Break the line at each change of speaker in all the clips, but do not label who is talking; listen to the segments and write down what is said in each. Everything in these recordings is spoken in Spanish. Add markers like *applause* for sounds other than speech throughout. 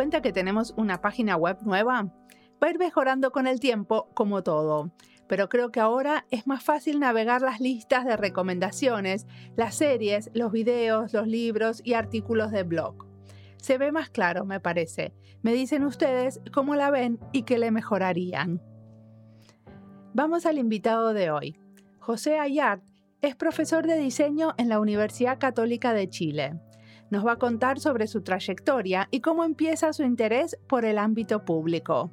¿Se dieron cuenta que tenemos una página web nueva? Va a ir mejorando con el tiempo, como todo, pero creo que ahora es más fácil navegar las listas de recomendaciones, las series, los videos, los libros y artículos de blog. Se ve más claro, me parece. Me dicen ustedes cómo la ven y qué le mejorarían. Vamos al invitado de hoy. José Ayart es profesor de diseño en la Universidad Católica de Chile. Nos va a contar sobre su trayectoria y cómo empieza su interés por el ámbito público.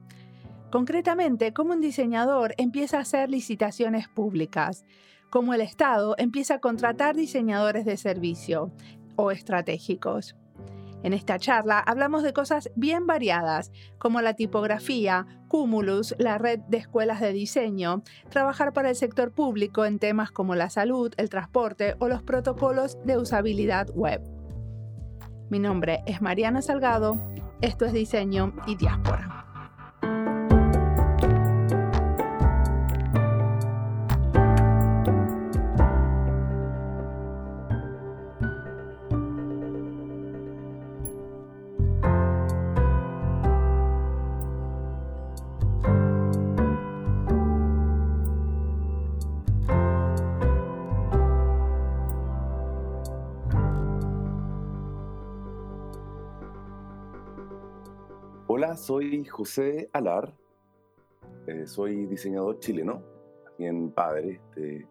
Concretamente, cómo un diseñador empieza a hacer licitaciones públicas, cómo el Estado empieza a contratar diseñadores de servicio o estratégicos. En esta charla hablamos de cosas bien variadas, como la tipografía, Cumulus, la red de escuelas de diseño, trabajar para el sector público en temas como la salud, el transporte o los protocolos de usabilidad web. Mi nombre es Mariana Salgado, esto es Diseño y Diáspora.
Soy José Alar, eh, soy diseñador chileno, también padre de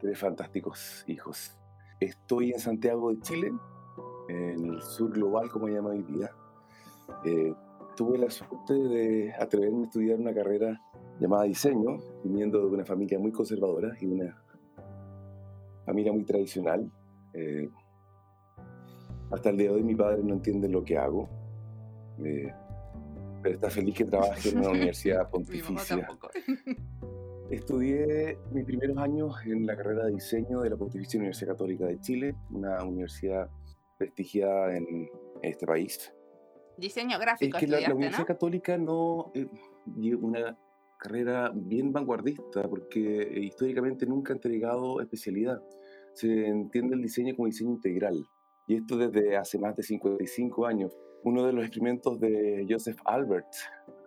tres fantásticos hijos. Estoy en Santiago de Chile, en el sur global, como llama hoy día. Eh, tuve la suerte de atreverme a estudiar una carrera llamada diseño, viniendo de una familia muy conservadora y una familia muy tradicional. Eh, hasta el día de hoy mi padre no entiende lo que hago pero está feliz que trabaje en una *laughs* universidad pontificia. *laughs* Estudié mis primeros años en la carrera de diseño de la Pontificia Universidad Católica de Chile, una universidad prestigiada en este país.
Diseño gráfico.
Es que la, Universidad Católica no eh, una carrera bien vanguardista porque eh, históricamente nunca ha entregado especialidad. Se entiende el diseño como diseño integral y esto desde hace más de 55 años uno de los experimentos de Joseph Albert,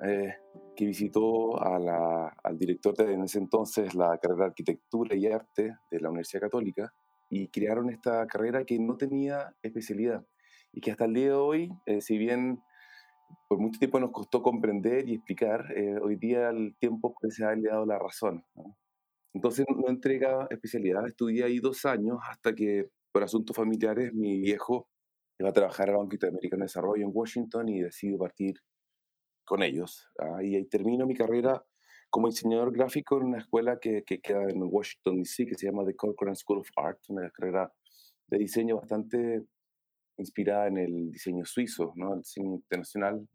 eh, que visitó al director de en ese entonces la carrera de Arquitectura y Arte de la Universidad Católica, y crearon esta carrera que no tenía especialidad y que hasta el día de hoy, eh, si bien por mucho tiempo nos costó comprender y explicar, eh, hoy día el tiempo parece haberle dado la razón. Entonces no entrega especialidad, estudié ahí dos años hasta que por asuntos familiares mi viejo iba a trabajar al Banco Interamericano de Desarrollo en Washington y decido partir con ellos. Ah, y ahí termino mi carrera como diseñador gráfico en una escuela que, que queda en Washington, D.C., que se llama The Corcoran School of Art, una carrera de diseño bastante inspirada en el diseño suizo, ¿no? el diseño internacional.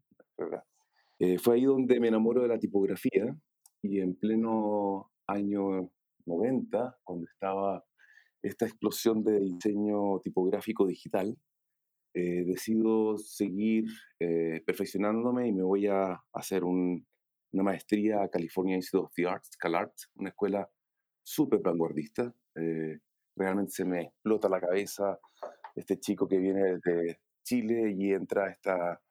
Eh, fue ahí donde me enamoro de la tipografía y en pleno año 90, cuando estaba esta explosión de diseño tipográfico digital, eh, decido seguir eh, perfeccionándome y me voy a hacer una maestría a California Institute of the Arts, CalArts, una escuela súper vanguardista. Eh, realmente se me explota la cabeza este chico que viene desde Chile y entra a esta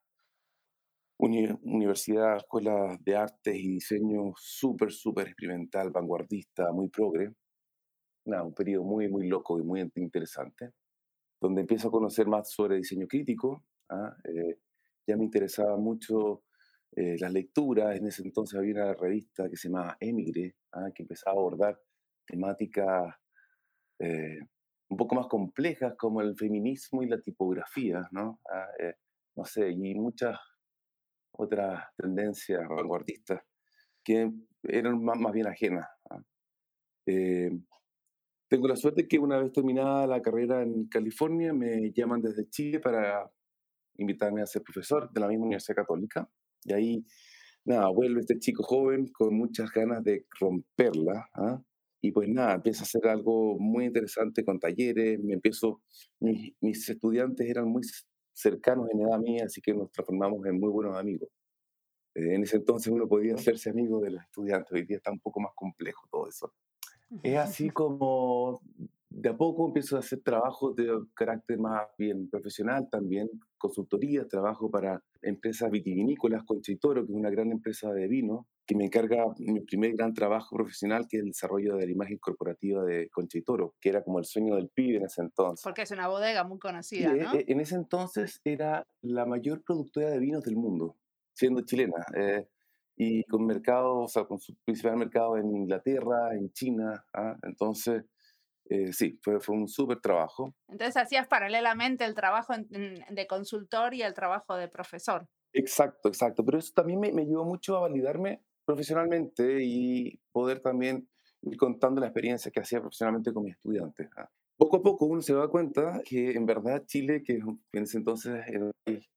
universidad, escuela de artes y diseño súper, súper experimental, vanguardista, muy progre. Nada, un periodo muy, muy loco y muy interesante donde empiezo a conocer más sobre diseño crítico. ¿ah? Eh, ya me interesaba mucho eh, las lecturas. En ese entonces había una revista que se llamaba Emigre, ¿ah? que empezaba a abordar temáticas eh, un poco más complejas como el feminismo y la tipografía, ¿no? Ah, no sé, y muchas otras tendencias vanguardistas que eran más, más bien ajenas. Tengo la suerte que una vez terminada la carrera en California, me llaman desde Chile para invitarme a ser profesor de la misma Universidad Católica. Y ahí, nada, vuelve este chico joven con muchas ganas de romperla. ¿ah? Y pues nada, empieza a hacer algo muy interesante con talleres. Me empiezo, mis, mis estudiantes eran muy cercanos en edad mía, así que nos transformamos en muy buenos amigos. Eh, en ese entonces uno podía hacerse amigo de los estudiantes, hoy día está un poco más complejo todo eso. Es así *laughs* como de a poco empiezo a hacer trabajos de carácter más bien profesional también, consultoría, trabajo para empresas vitivinícolas, Conchitoro, que es una gran empresa de vino, que me encarga mi primer gran trabajo profesional, que es el desarrollo de la imagen corporativa de Conchitoro, que era como el sueño del pibe en ese entonces.
Porque es una bodega muy conocida, ¿no?
eh, En ese entonces era la mayor productora de vinos del mundo, siendo chilena. eh, y con mercado, o sea, con su principal mercado en Inglaterra, en China. ¿ah? Entonces, eh, sí, fue, fue un súper trabajo.
Entonces hacías paralelamente el trabajo en- en- de consultor y el trabajo de profesor.
Exacto, exacto. Pero eso también me, me ayudó mucho a validarme profesionalmente y poder también ir contando la experiencia que hacía profesionalmente con mis estudiantes. ¿ah? Poco a poco uno se da cuenta que en verdad Chile, que en ese entonces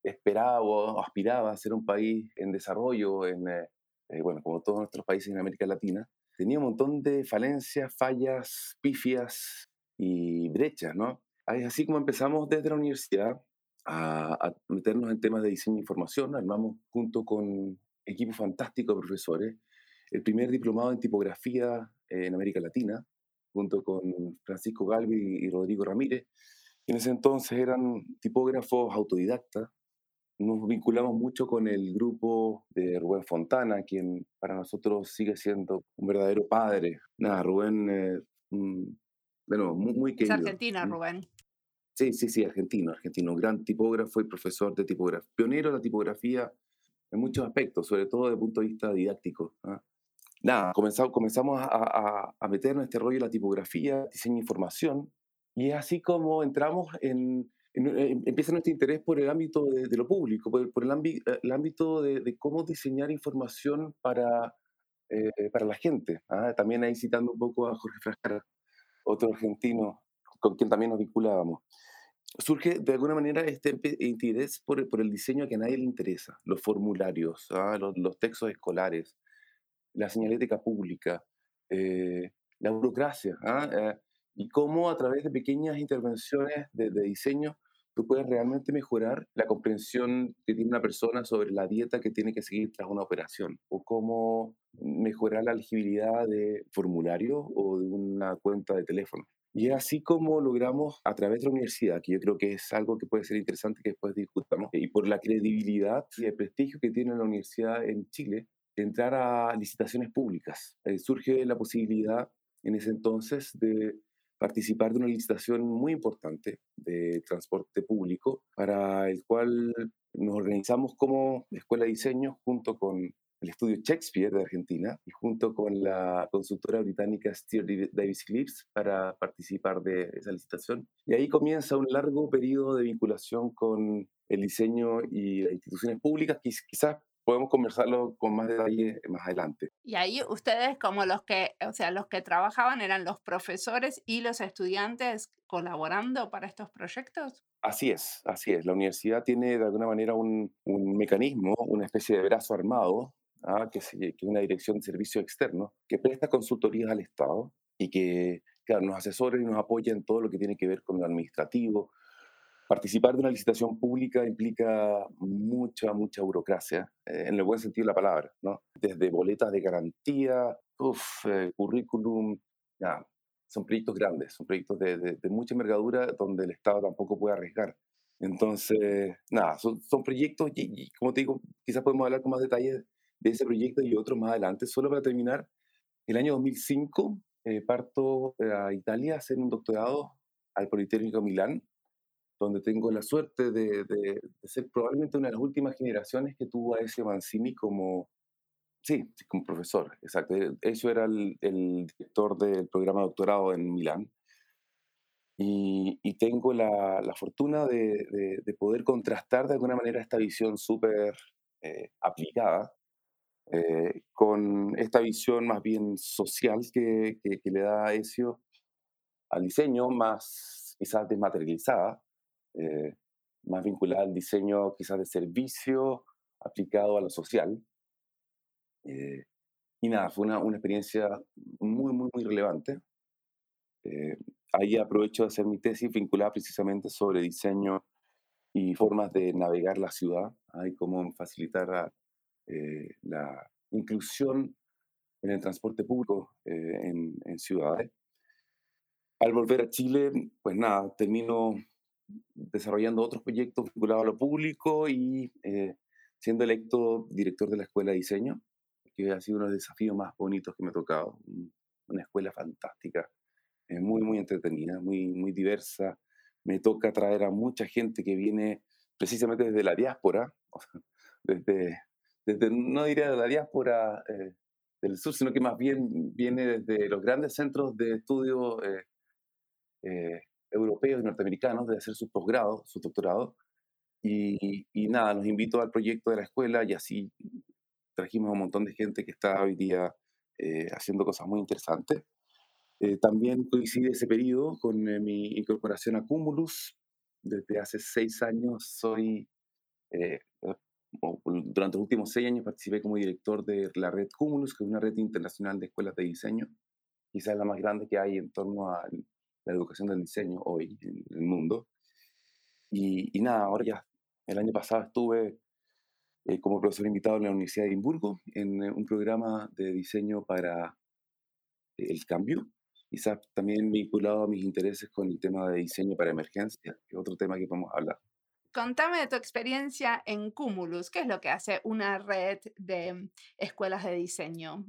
esperaba o aspiraba a ser un país en desarrollo, en, eh, eh, bueno, como todos nuestros países en América Latina, tenía un montón de falencias, fallas, pifias y brechas, ¿no? Así como empezamos desde la universidad a, a meternos en temas de diseño de información, armamos junto con equipo fantástico de profesores el primer diplomado en tipografía eh, en América Latina, junto con Francisco Galvi y Rodrigo Ramírez. En ese entonces eran tipógrafos autodidactas. Nos vinculamos mucho con el grupo de Rubén Fontana, quien para nosotros sigue siendo un verdadero padre. Nada, Rubén, eh, bueno, muy, muy
Es
querido.
argentina,
Mm.
Rubén.
Sí, sí, sí, argentino, argentino, un gran tipógrafo y profesor de tipografía, pionero de la tipografía en muchos aspectos, sobre todo desde el punto de vista didáctico. ¿ah? Nada, comenzamos, comenzamos a, a, a meternos en este rollo de la tipografía, diseño de información, y es así como entramos en, en- en- empieza nuestro interés por el ámbito de, de lo público, por, por el, ámbi- eh, el ámbito de, de cómo diseñar información para, eh, para la gente. ¿ah? También ahí citando un poco a Jorge Frascara, otro argentino con quien también nos vinculábamos surge de alguna manera este interés por, por el diseño que a nadie le interesa, los formularios, ¿ah? los, los textos escolares, la señalética pública, eh, la burocracia, ¿ah? Eh, y cómo a través de pequeñas intervenciones de, de diseño tú puedes realmente mejorar la comprensión que tiene una persona sobre la dieta que tiene que seguir tras una operación, o cómo mejorar la legibilidad de formularios o de una cuenta de teléfono. Y es así como logramos a través de la universidad, que yo creo que es algo que puede ser interesante que después discutamos, y por la credibilidad y el prestigio que tiene la universidad en Chile, entrar a licitaciones públicas. Eh, surge la posibilidad en ese entonces de participar de una licitación muy importante de transporte público, para el cual nos organizamos como Escuela de Diseño junto con el estudio Shakespeare de Argentina y junto con la consultora británica Steer Davis Eclipse para participar de esa licitación. Y ahí comienza un largo periodo de vinculación con el diseño y las instituciones públicas, quizás podemos conversarlo con más detalle más adelante.
Y ahí ustedes como los que, o sea, los que trabajaban eran los profesores y los estudiantes colaborando para estos proyectos.
Así es, así es. La universidad tiene de alguna manera un, un mecanismo, una especie de brazo armado, ¿ah? que, se- que es una dirección de servicio externo, que presta consultorías al Estado y que claro, nos asesora y nos apoya en todo lo que tiene que ver con lo administrativo. Participar de una licitación pública implica mucha, mucha burocracia, eh, en el buen sentido de la palabra, ¿no? Desde boletas de garantía, uf, eh, currículum, ya, son proyectos grandes, son proyectos de, de- de mucha envergadura donde el Estado tampoco puede arriesgar. Entonces, nada, son, son proyectos y, y, como te digo, quizás podemos hablar con más detalle de ese proyecto y otros más adelante. Solo para terminar, el año 2005 eh, parto a Italia a hacer un doctorado al Politécnico de Milán, donde tengo la suerte de, ser probablemente una de las últimas generaciones que tuvo a ese Mancini como, sí, como profesor, exacto. Él- Eso era el, director del programa de doctorado en Milán. Y, tengo la, fortuna de, de- de poder contrastar de alguna manera esta visión súper eh, aplicada eh, con esta visión más bien social que, que- que le da Ezio al diseño, más quizás desmaterializada, eh, más vinculada al diseño quizás de servicio aplicado a lo social. Eh, y nada, fue una, una experiencia muy, muy, muy relevante. Eh, ahí aprovecho de hacer mi tesis vinculada precisamente sobre diseño y formas de navegar la ciudad, ¿ah? y cómo facilitar la, eh, la inclusión en el transporte público eh, en, en ciudades. al volver a Chile, pues nada, termino desarrollando otros proyectos vinculados a lo público y eh, siendo electo director de la Escuela de Diseño, que ha sido uno de los desafíos más bonitos que me ha tocado. Una escuela fantástica, eh, muy, muy entretenida, muy, muy diversa. Me toca traer a mucha gente que viene precisamente desde la diáspora, desde, desde no diría de la diáspora eh, del sur, sino que más bien viene desde los grandes centros de estudio europeos y norteamericanos de hacer sus posgrados, su doctorado. Y, y, nada, nos invitó al proyecto de la escuela y así trajimos a un montón de gente que está hoy día eh, haciendo cosas muy interesantes. Eh, también coincide ese periodo con eh, mi incorporación a Cumulus. Desde hace seis años soy, durante los últimos seis años participé como director de la red Cumulus, que es una red internacional de escuelas de diseño, quizás la más grande que hay en torno al la educación del diseño hoy en el mundo. Y, nada, ahora ya, el año pasado estuve eh, como profesor invitado en la Universidad de Edimburgo en eh, un programa de diseño para el cambio, quizás también vinculado a mis intereses con el tema de diseño para emergencia, que es otro tema que podemos hablar.
Contame de tu experiencia en Cumulus. ¿Qué es lo que hace una red de escuelas de diseño?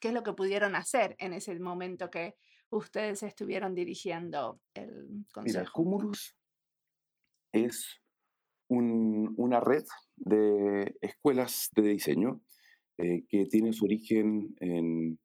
¿Qué es lo que pudieron hacer en ese momento que ustedes estuvieron dirigiendo el consejo?
Mira, Cumulus es una red de escuelas de diseño eh, que tiene su origen en...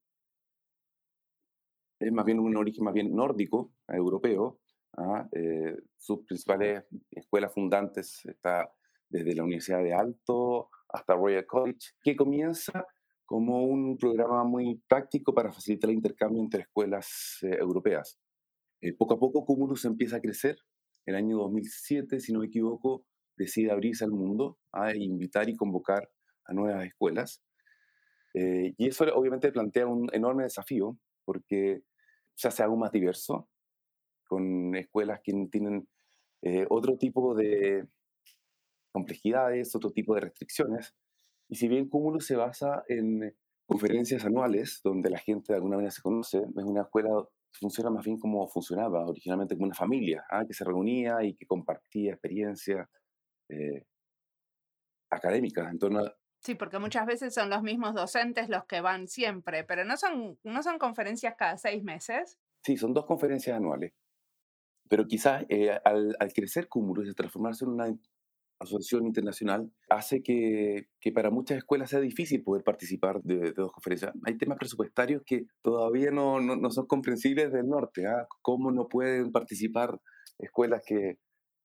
Es más bien un origen más bien nórdico, europeo. ¿ah? Eh, sus principales escuelas fundantes está desde la Universidad de Alto hasta Royal College, que comienza como un programa muy práctico para facilitar el intercambio entre escuelas eh, europeas. Eh, poco a poco Cumulus empieza a crecer. El año 2007, si no me equivoco, decide abrirse al mundo a invitar y convocar a nuevas escuelas. Eh, y eso obviamente plantea un enorme desafío porque se hace aún más diverso, con escuelas que tienen otro tipo de complejidades, otro tipo de restricciones, y si bien Cúmulo se basa en conferencias anuales, donde la gente de alguna manera se conoce, es una escuela que funciona más bien como funcionaba originalmente como una familia, ¿ah? que se reunía y que compartía experiencias eh, académicas en torno a...
Sí, porque muchas veces son los mismos docentes los que van siempre, pero no son, no son conferencias cada seis meses.
Sí, son dos conferencias anuales. Pero quizás eh, al, al, crecer Cúmulo y transformarse en una asociación internacional hace que, que, para muchas escuelas sea difícil poder participar de, dos conferencias. Hay temas presupuestarios que todavía no, no, son comprensibles del norte. ¿ah? ¿Cómo no pueden participar escuelas que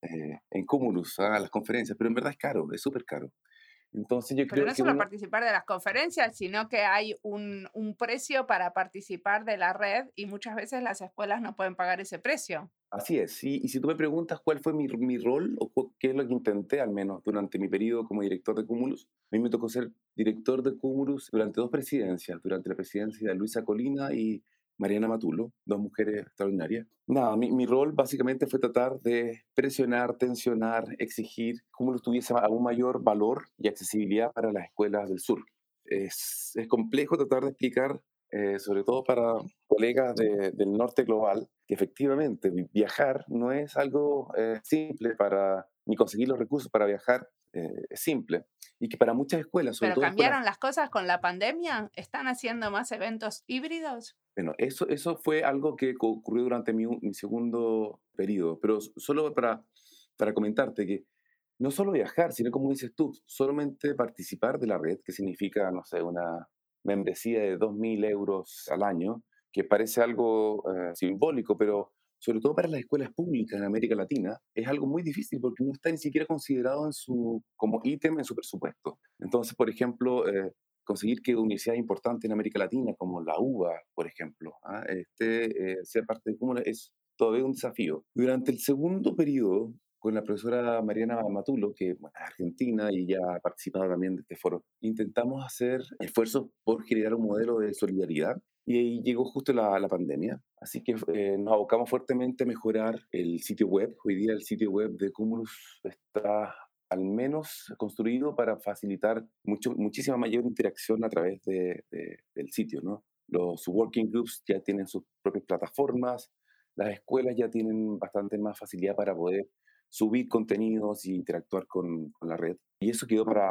eh, en Cumulus a ¿ah? las conferencias? Pero en verdad es caro, es súper caro. Entonces yo
Pero
creo
no solo participar de las conferencias, sino que hay un, un, precio para participar de la red y muchas veces las escuelas no pueden pagar ese precio.
Así es. Y si tú me preguntas cuál fue mi, rol o qué es lo que intenté al menos durante mi periodo como director de Cumulus, a mí me tocó ser director de Cumulus durante dos presidencias, durante la presidencia de Luisa Colina y Mariana Matulo, dos mujeres extraordinarias. Nada, mi, rol básicamente fue tratar de presionar, tensionar, exigir cómo tuviese aún mayor valor y accesibilidad para las escuelas del sur. Es complejo tratar de explicar, eh, sobre todo para colegas del norte global, que efectivamente viajar no es algo eh, simple para, ni conseguir los recursos para viajar eh, es simple. Y que para muchas escuelas...
Sobre ¿Pero cambiaron las cosas con la pandemia? ¿Están haciendo más eventos híbridos?
Bueno, eso, eso fue algo que ocurrió durante mi, mi segundo periodo, pero solo para, para comentarte que no solo viajar, sino como dices tú, solamente participar de la red, que significa, no sé, una membresía de 2.000 euros al año, que parece algo eh, simbólico, pero sobre todo para las escuelas públicas en América Latina, es algo muy difícil porque no está ni siquiera considerado en su, como ítem en su presupuesto. Entonces, por ejemplo, eh, conseguir que universidades importantes en América Latina, como la UBA, por ejemplo, ¿ah? este, eh, sea parte de cómo es todavía un desafío. Durante el segundo periodo, con la profesora Mariana Matulo, que es argentina y ya ha participado también de este foro, intentamos hacer esfuerzos por generar un modelo de solidaridad y ahí llegó justo la, la pandemia. Así que eh, nos abocamos fuertemente a mejorar el sitio web. Hoy día el sitio web de Cumulus está al menos construido para facilitar mucho, muchísima mayor interacción a través de, del sitio. ¿no? Los working groups ya tienen sus propias plataformas, las escuelas ya tienen bastante más facilidad para poder subir contenidos y interactuar con, la red. Y eso quedó para,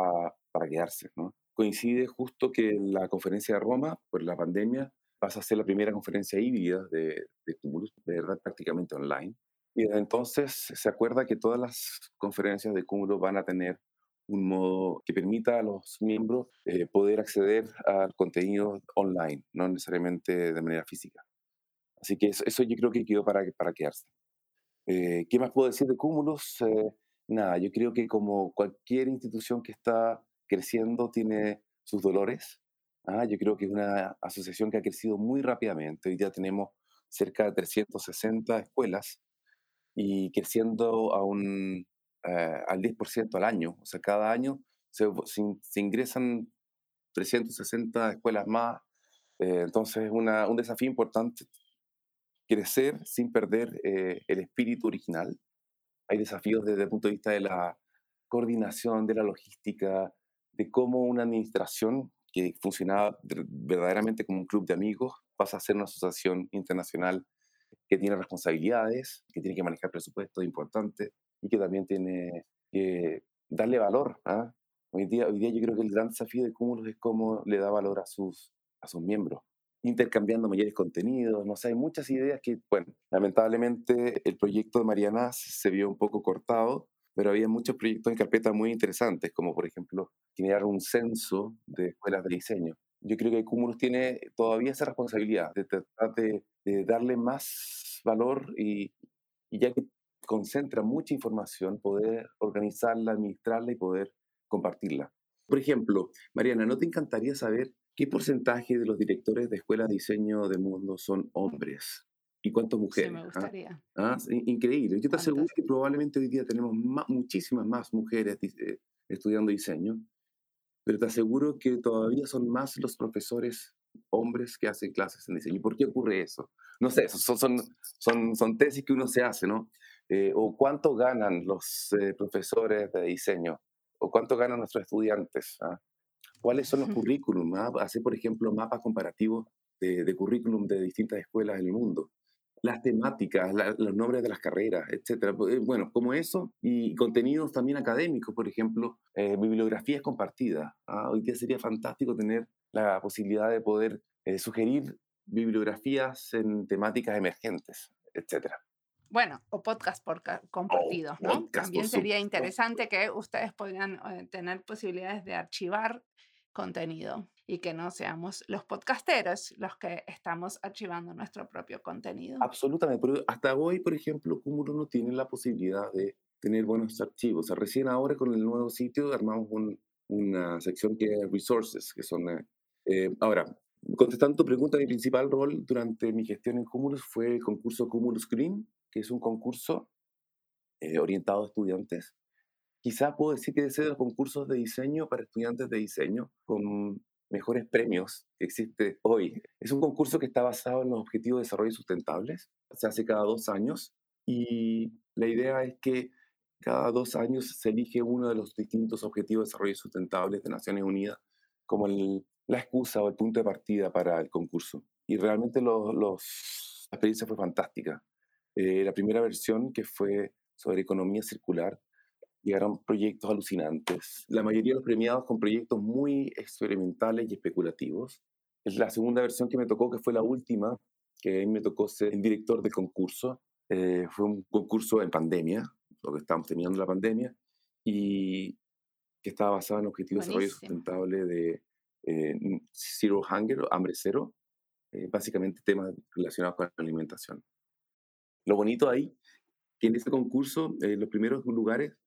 para quedarse. Coincide justo que la conferencia de Roma, por la pandemia, pasa a ser la primera conferencia híbrida de, de Cumulus, de verdad prácticamente online. Y desde entonces se acuerda que todas las conferencias de Cúmulo van a tener un modo que permita a los miembros eh, poder acceder al contenido online, no necesariamente de manera física. Así que eso, yo creo que quedó para, para quedarse. Eh, ¿Qué más puedo decir de Cúmulos? Eh, nada, yo creo que como cualquier institución que está creciendo tiene sus dolores. Ah, yo creo que es una asociación que ha crecido muy rápidamente. Hoy día tenemos cerca de 360 escuelas y creciendo a un, eh, al 10% al año. O sea, cada año se, se, ingresan 360 escuelas más. Eh, entonces es un desafío importante crecer sin perder eh, el espíritu original. Hay desafíos desde el punto de vista de la coordinación, de la logística, de cómo una administración que funcionaba verdaderamente como un club de amigos pasa a ser una asociación internacional que tiene responsabilidades, que tiene que manejar presupuestos importantes y que también tiene que darle valor. ¿ah? Hoy, día, hoy día yo creo que el gran desafío de Cúmulos es cómo le da valor a sus, a sus miembros, intercambiando mayores contenidos, no hay muchas ideas que, bueno, lamentablemente el proyecto de Mariana se vio un poco cortado, pero había muchos proyectos en carpeta muy interesantes, como por ejemplo generar un censo de escuelas de diseño. Yo creo que Cúmulos tiene todavía esa responsabilidad de tratar de, darle más valor y ya que concentra mucha información, poder organizarla, administrarla y poder compartirla. Por ejemplo, Mariana, ¿no te encantaría saber qué porcentaje de los directores de escuelas de diseño del mundo son hombres? ¿Y cuántas mujeres?
Sí, me ah? gustaría.
¿Ah? Increíble. Yo te aseguro que probablemente hoy día tenemos muchísimas más mujeres eh, estudiando diseño, pero te aseguro que todavía son más los profesores hombres que hacen clases en diseño. ¿Y por qué ocurre eso? No sé, son, son, son, son tesis que uno se hace, ¿no? Eh, o cuánto ganan los eh, profesores de diseño, o cuánto ganan nuestros estudiantes, ¿ah? Cuáles son los currículum, ¿ah? hacer, por ejemplo, mapas comparativos de, de, currículum de distintas escuelas del mundo, las temáticas, los nombres de las carreras, etc. Eh, bueno, como eso, y contenidos también académicos, por ejemplo, bibliografías compartidas. ¿ah? Hoy día sería fantástico tener la posibilidad de poder sugerir bibliografías en temáticas emergentes, etcétera.
Bueno, o podcast por compartidos, ¿no? También sería interesante que ustedes puedan eh, tener posibilidades de archivar contenido y que no seamos los podcasteros los que estamos archivando nuestro propio contenido.
Absolutamente, pero hasta hoy, por ejemplo, Cúmulo no tiene la posibilidad de tener buenos archivos. O sea, recién ahora con el nuevo sitio armamos una sección que es resources, que son... Eh, eh, ahora, contestando tu pregunta, mi principal rol durante mi gestión en Cumulus fue el concurso Cumulus Green, que es un concurso eh, orientado a estudiantes. Quizás puedo decir que es de los concursos de diseño para estudiantes de diseño con mejores premios que existe hoy. Es un concurso que está basado en los objetivos de desarrollo sustentables. Se hace cada dos años y la idea es que cada dos años se elige uno de los distintos objetivos de desarrollo sustentables de Naciones Unidas como la excusa o el punto de partida para el concurso. Y realmente los, los, la experiencia fue fantástica. Eh, la primera versión, que fue sobre economía circular, llegaron proyectos alucinantes. La mayoría de los premiados con proyectos muy experimentales y especulativos. La segunda versión que me tocó, que fue la última, que a mí me tocó ser el director de concurso, eh, fue un concurso en pandemia, lo que estábamos terminando la pandemia, y que estaba basado en objetivos de desarrollo sustentable de eh, Zero Hunger, hambre cero, básicamente temas relacionados con la alimentación. Lo bonito ahí, que en este concurso eh, los primeros lugares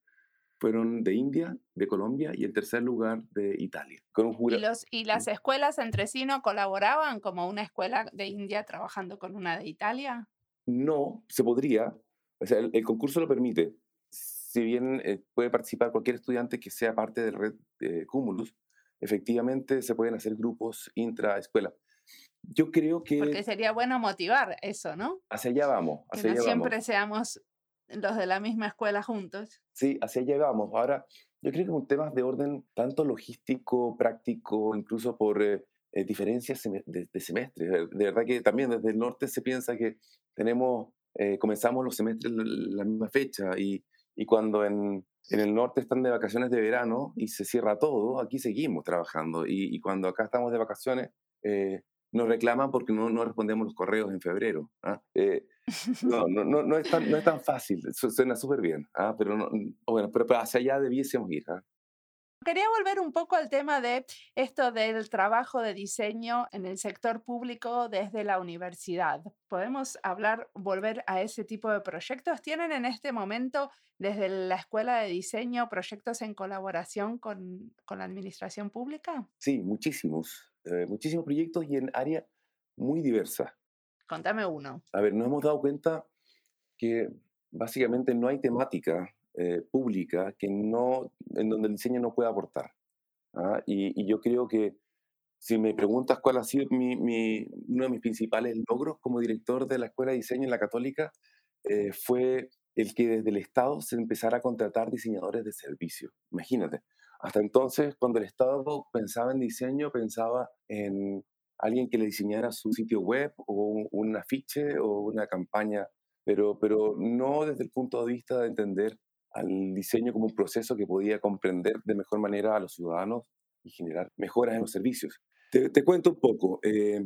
fueron de India, de Colombia y el tercer lugar de Italia.
¿Y, los, ¿Y las escuelas entre sí no colaboraban como una escuela de India trabajando con una de Italia?
No, se podría. O sea, el, concurso lo permite. Si bien eh, puede participar cualquier estudiante que sea parte de la red de Cumulus, efectivamente se pueden hacer grupos intra-escuela. Yo creo que...
Porque sería bueno motivar eso, ¿no?
Hacia allá vamos. Hacia
que
no
siempre seamos los de la misma escuela juntos.
Sí, hacia allá vamos. Ahora, yo creo que un tema de orden tanto logístico, práctico, incluso por eh, eh, diferencias de, semestres. De verdad que también desde el norte se piensa que tenemos eh, comenzamos los semestres la misma fecha y, y cuando en, en, el norte están de vacaciones de verano y se cierra todo, aquí seguimos trabajando y, y cuando acá estamos de vacaciones nos reclaman porque no, no, respondemos los correos en febrero. ¿ah? Eh, no, no, no, no, es tan, no es tan fácil, suena súper bien, ¿ah? pero, no, bueno, pero, hacia allá debiésemos ir. ¿ah?
Quería volver un poco al tema de esto del trabajo de diseño en el sector público desde la universidad. ¿Podemos hablar, volver a ese tipo de proyectos? ¿Tienen en este momento desde la escuela de diseño proyectos en colaboración con, con la administración pública?
Sí, muchísimos, eh, muchísimos proyectos y en áreas muy diversas.
Contame uno.
A ver, nos hemos dado cuenta que básicamente no hay temática eh, pública que no, en donde el diseño no puede aportar. ¿ah? Y, yo creo que si me preguntas cuál ha sido mi, mi, uno de mis principales logros como director de la Escuela de Diseño en la Católica, eh, fue el que desde el Estado se empezara a contratar diseñadores de servicio. Imagínate, hasta entonces cuando el Estado pensaba en diseño, pensaba en alguien que le diseñara su sitio web o un, afiche o una campaña, pero, pero no desde el punto de vista de entender al diseño como un proceso que podía comprender de mejor manera a los ciudadanos y generar mejoras en los servicios. Te, cuento un poco. Eh,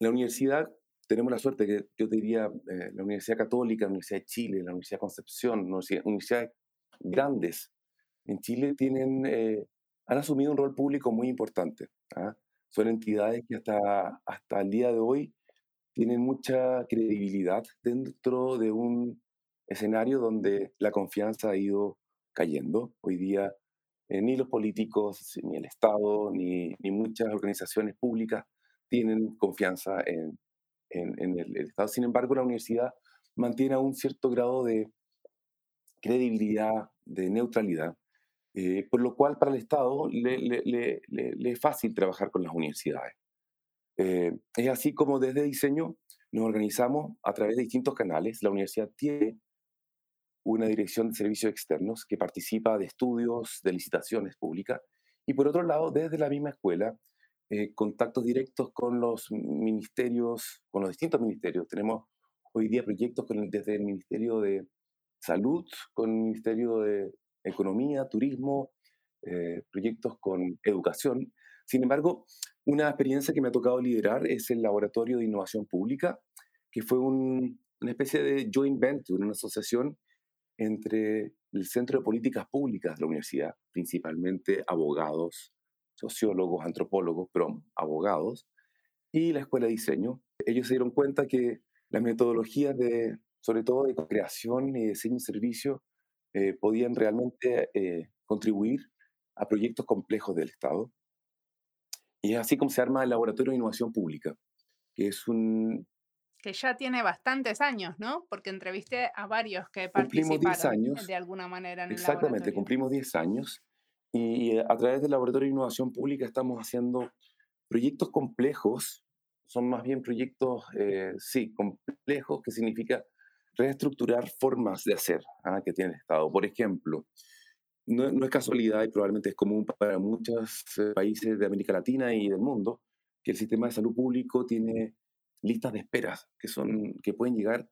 la universidad, tenemos la suerte que yo te diría, eh, la Universidad Católica, la Universidad de Chile, la Universidad Concepción, universidades grandes en Chile tienen, eh, han asumido un rol público muy importante. ¿ah? Son entidades que hasta, hasta el día de hoy tienen mucha credibilidad dentro de un escenario donde la confianza ha ido cayendo. Hoy día eh, ni los políticos, ni el Estado, ni, ni, muchas organizaciones públicas tienen confianza en, en, el, Estado. Sin embargo, la universidad mantiene un cierto grado de credibilidad, de neutralidad, eh, por lo cual para el Estado le, le, le, le, es fácil trabajar con las universidades. Eh, es así como desde diseño nos organizamos a través de distintos canales. La universidad tiene una dirección de servicios externos que participa de estudios, de licitaciones públicas, y por otro lado, desde la misma escuela, eh, contactos directos con los ministerios, con los distintos ministerios. Tenemos hoy día proyectos con desde el Ministerio de Salud, con el Ministerio de Economía, Turismo, eh, proyectos con educación. Sin embargo, una experiencia que me ha tocado liderar es el Laboratorio de Innovación Pública, que fue un, una especie de joint venture, una asociación entre el Centro de Políticas Públicas de la universidad, principalmente abogados, sociólogos, antropólogos, pero abogados, y la Escuela de Diseño. Ellos se dieron cuenta que las metodologías de, sobre todo de creación y diseño y servicio, eh, podían realmente eh, contribuir a proyectos complejos del Estado. Y es así como se arma el Laboratorio de Innovación Pública, que es un
que ya tiene bastantes años, ¿no? Porque entrevisté a varios que participaron cumplimos 10 años, de alguna manera en
Exactamente, cumplimos 10 años y a través del Laboratorio de Innovación Pública estamos haciendo proyectos complejos, son más bien proyectos, eh, sí, complejos, que significa reestructurar formas de hacer ¿ah? que tiene el Estado. Por ejemplo, no, no, es casualidad y probablemente es común para muchos eh, países de América Latina y del mundo que el sistema de salud público tiene listas de esperas que, son, que pueden llegar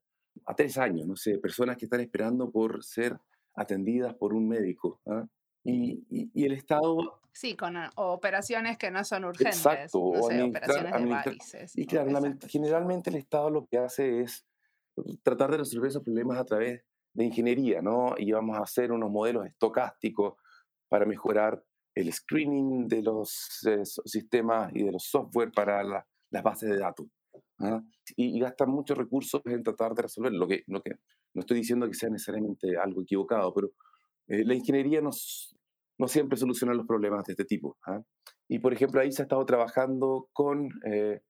a tres años, no sé, personas que están esperando por ser atendidas por un médico. ¿ah? Y, y, el Estado...
Sí, con ah, operaciones que no son urgentes. Exacto, o operaciones de varices.
Y claro, generalmente el Estado lo que hace es tratar de resolver esos problemas a través de ingeniería, ¿no? Y vamos a hacer unos modelos estocásticos para mejorar el screening de los eh, sistemas y de los software para las bases de datos. ¿ah? y, gastan muchos recursos en tratar de resolver lo que, lo que no estoy diciendo que sea necesariamente algo equivocado, pero eh, la ingeniería no, no siempre soluciona los problemas de este tipo. ¿ah? Y por ejemplo, ahí se ha estado trabajando con eh,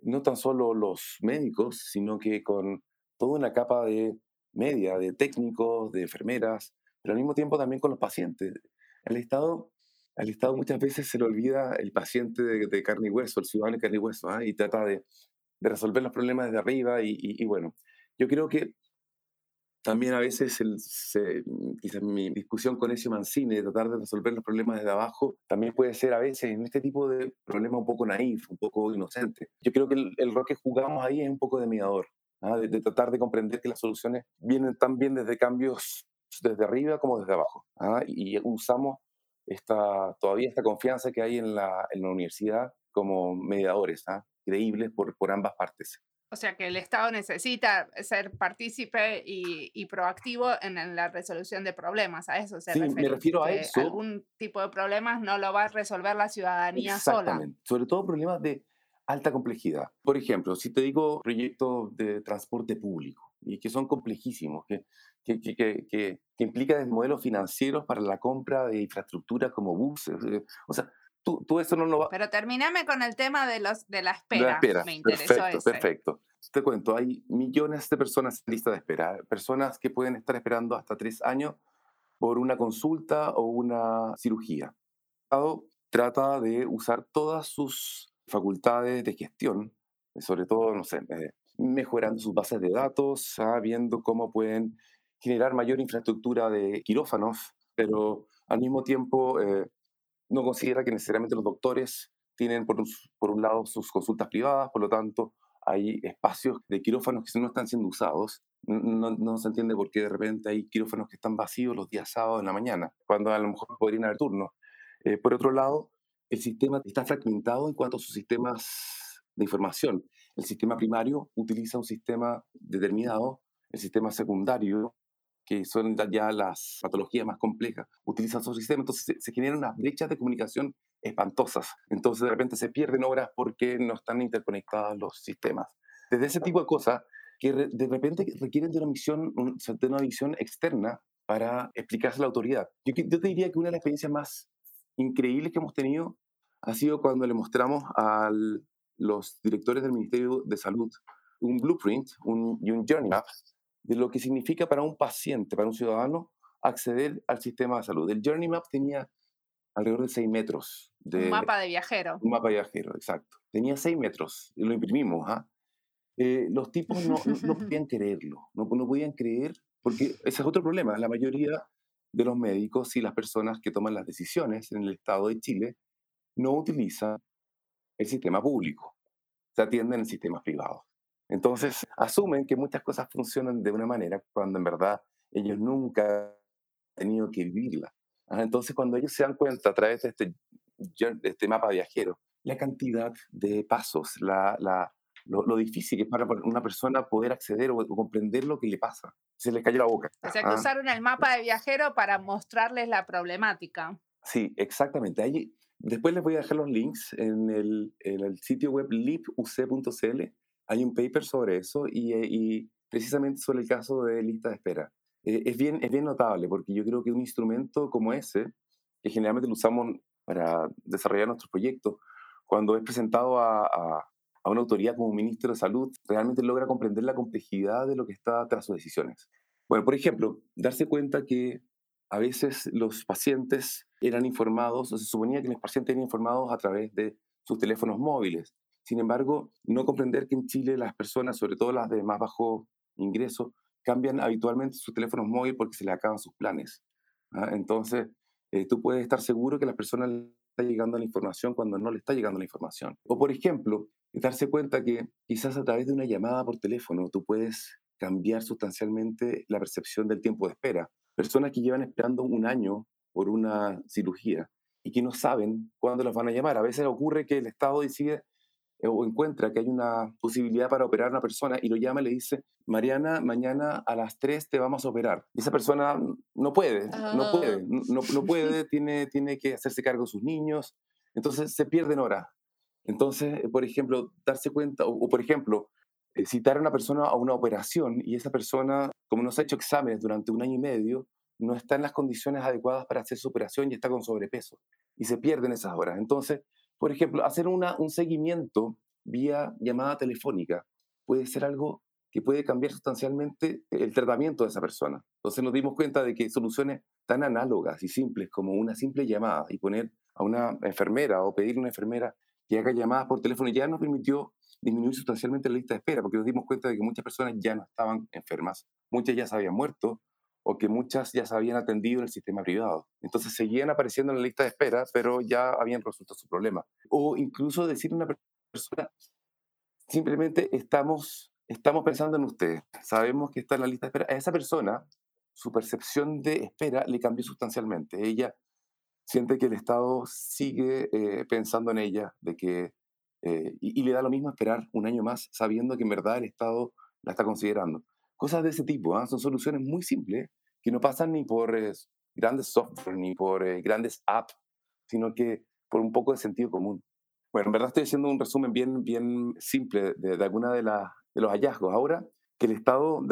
no tan solo los médicos, sino que con toda una capa de media, de técnicos, de enfermeras, pero al mismo tiempo también con los pacientes. El Estado, al Estado muchas veces se le olvida el paciente de, carne y hueso, el ciudadano de carne y hueso, ¿ah? y trata de de resolver los problemas desde arriba y, bueno, yo creo que también a veces, el, quizás mi discusión con ese Mancini de tratar de resolver los problemas desde abajo, también puede ser a veces en este tipo de problema un poco naif, un poco inocente. Yo creo que el, rol que jugamos ahí es un poco de mediador. ¿Ah? de, tratar de comprender que las soluciones vienen también desde cambios desde arriba como desde abajo. ¿ah? Y usamos esta, todavía esta confianza que hay en la, en la universidad como mediadores, ¿ah? creíbles por, por ambas partes.
O sea que el Estado necesita ser partícipe y, proactivo en, la resolución de problemas. A eso se
sí, me refiero a eso.
Algún tipo de problemas no lo va a resolver la ciudadanía Exactamente.
Sobre todo problemas de alta complejidad. Por ejemplo, si te digo proyectos de transporte público y que son complejísimos, que, que, que, que, implican modelos financieros para la compra de infraestructura como buses. Eh, o sea, tú, eso no lo vas...
Pero termíname con el tema de, los, de la espera.
espera. Me interesó perfecto, perfecto. Te cuento, hay millones de personas en lista de espera, personas que pueden estar esperando hasta tres años por una consulta o una cirugía. El Estado trata de usar todas sus facultades de gestión, sobre todo, no sé, eh, mejorando sus bases de datos, viendo cómo pueden generar mayor infraestructura de quirófanos, pero al mismo tiempo eh, no considera que necesariamente los doctores tienen por un, por un lado sus consultas privadas, por lo tanto hay espacios de quirófanos que no están siendo usados. No, no, se entiende por qué de repente hay quirófanos que están vacíos los días sábados en la mañana, cuando a lo mejor podrían haber turnos. Eh, por otro lado, el sistema está fragmentado en cuanto a sus sistemas de información. El sistema primario utiliza un sistema determinado, el sistema secundario que son ya las patologías más complejas, utilizan su sistema, entonces se, generan unas brechas de comunicación espantosas. Entonces de repente se pierden horas porque no están interconectados los sistemas. Desde ese tipo de cosas que de repente requieren de una, misión, de una visión externa para explicarse a la autoridad. Yo, yo te diría que una de las experiencias más increíbles que hemos tenido ha sido cuando le mostramos a los directores del Ministerio de Salud un blueprint un, y un journey map de lo que significa para un paciente, para un ciudadano, acceder al sistema de salud. El Journey Map tenía alrededor de 6 metros. De,
un mapa de viajero.
Un mapa de viajero, exacto. Tenía 6 metros y lo imprimimos. ¿ah? Eh, los tipos no, no, podían *laughs* creerlo, no, no podían creer, porque ese es otro problema. La mayoría de los médicos y las personas que toman las decisiones en el Estado de Chile no utilizan el sistema público, se atienden en sistemas privados. Entonces, asumen que muchas cosas funcionan de una manera cuando en verdad ellos nunca han tenido que vivirla. Entonces, cuando ellos se dan cuenta a través de este, este mapa viajero, la cantidad de pasos, la, lo, difícil que es para una persona poder acceder o, comprender lo que le pasa, se les cayó la boca.
O sea, que usaron el mapa de viajero para mostrarles la problemática.
Sí, exactamente. Ahí, después les voy a dejar los links en el, en el sitio web lipuc.cl hay un paper sobre eso y, eh, y precisamente sobre el caso de lista de espera. Eh, es, bien, es bien notable porque yo creo que un instrumento como ese, que generalmente lo usamos para desarrollar nuestros proyectos, cuando es presentado a, a, a una autoridad como ministro de salud, realmente logra comprender la complejidad de lo que está tras sus decisiones. Bueno, por ejemplo, darse cuenta que a veces los pacientes eran informados, o se suponía que los pacientes eran informados a través de sus teléfonos móviles. Sin embargo, no comprender que en Chile las personas, sobre todo las de más bajo ingreso, cambian habitualmente sus teléfonos móviles porque se les acaban sus planes. ¿ah? Entonces, eh, tú puedes estar seguro que la persona le está llegando la información cuando no le está llegando la información. O, por ejemplo, darse cuenta que quizás a través de una llamada por teléfono tú puedes cambiar sustancialmente la percepción del tiempo de espera. Personas que llevan esperando un año por una cirugía y que no saben cuándo las van a llamar. A veces ocurre que el Estado decide o encuentra que hay una posibilidad para operar a una persona y lo llama y le dice, Mariana, mañana a las 3 te vamos a operar. Y esa persona no puede, no puede, no, no, puede, *laughs* tiene, tiene que hacerse cargo de sus niños, entonces se pierden horas. Entonces, por ejemplo, darse cuenta, o, por ejemplo, eh, citar a una persona a una operación y esa persona, como no se ha hecho exámenes durante un año y medio, no está en las condiciones adecuadas para hacer su operación y está con sobrepeso. Y se pierden esas horas. Entonces, por ejemplo, hacer una, un seguimiento vía llamada telefónica puede ser algo que puede cambiar sustancialmente el tratamiento de esa persona. Entonces nos dimos cuenta de que soluciones tan análogas y simples como una simple llamada y poner a una enfermera o pedir a una enfermera que haga llamadas por teléfono ya nos permitió disminuir sustancialmente la lista de espera, porque nos dimos cuenta de que muchas personas ya no estaban enfermas, muchas ya se habían muerto o que muchas ya se habían atendido en el sistema privado. Entonces seguían apareciendo en la lista de espera, pero ya habían resuelto su problema. O incluso decir a una persona, simplemente estamos estamos pensando en usted, sabemos que está en la lista de espera. A esa persona, su percepción de espera le cambió sustancialmente. Ella siente que el Estado sigue eh, pensando en ella, de que, eh, y, le da lo mismo esperar un año más, sabiendo que en verdad el Estado la está considerando. Cosas de ese tipo, ¿ah? son soluciones muy simples, que no pasan ni por grandes software, ni por grandes apps, sino que por un poco de sentido común. Bueno, en verdad estoy haciendo un resumen bien, bien simple de, de alguna de, de los hallazgos. Ahora que el Estado...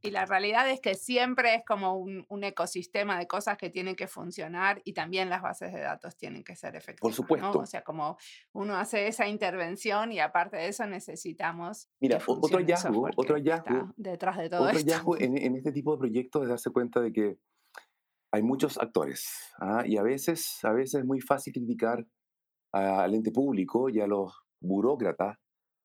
Y la realidad es que siempre es como un, un, ecosistema de cosas que tienen que funcionar y también las bases de datos tienen que ser efectivas.
Por supuesto.
O sea, como uno hace esa intervención y aparte de eso necesitamos...
Mira, otro hallazgo, otro hallazgo...
Detrás de todo
otro
esto.
hallazgo en, en, este tipo de proyectos es darse cuenta de que hay muchos actores ¿ah? y a veces, a veces es muy fácil criticar al ente público y a los burócratas,